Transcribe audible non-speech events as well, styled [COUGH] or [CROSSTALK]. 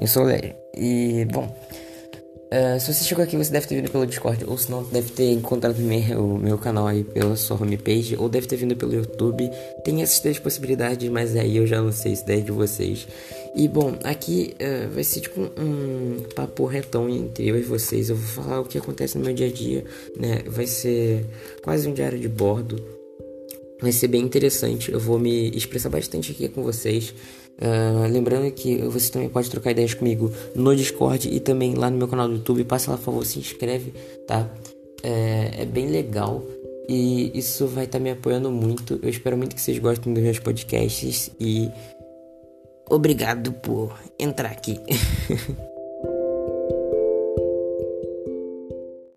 Eu sou o Léo. E, bom, uh, se você chegou aqui, você deve ter vindo pelo Discord, ou se não, deve ter encontrado meu, o meu canal aí pela sua homepage, ou deve ter vindo pelo YouTube. Tem essas três possibilidades, mas aí eu já não sei se é de vocês. E, bom, aqui uh, vai ser tipo um papo retão entre eu e vocês. Eu vou falar o que acontece no meu dia a dia, né? Vai ser quase um diário de bordo. Vai ser bem interessante. Eu vou me expressar bastante aqui com vocês. Uh, lembrando que você também pode trocar ideias comigo no Discord e também lá no meu canal do YouTube. Passa lá, por favor, se inscreve, tá? É, é bem legal e isso vai estar tá me apoiando muito. Eu espero muito que vocês gostem dos meus podcasts e obrigado por entrar aqui. [LAUGHS]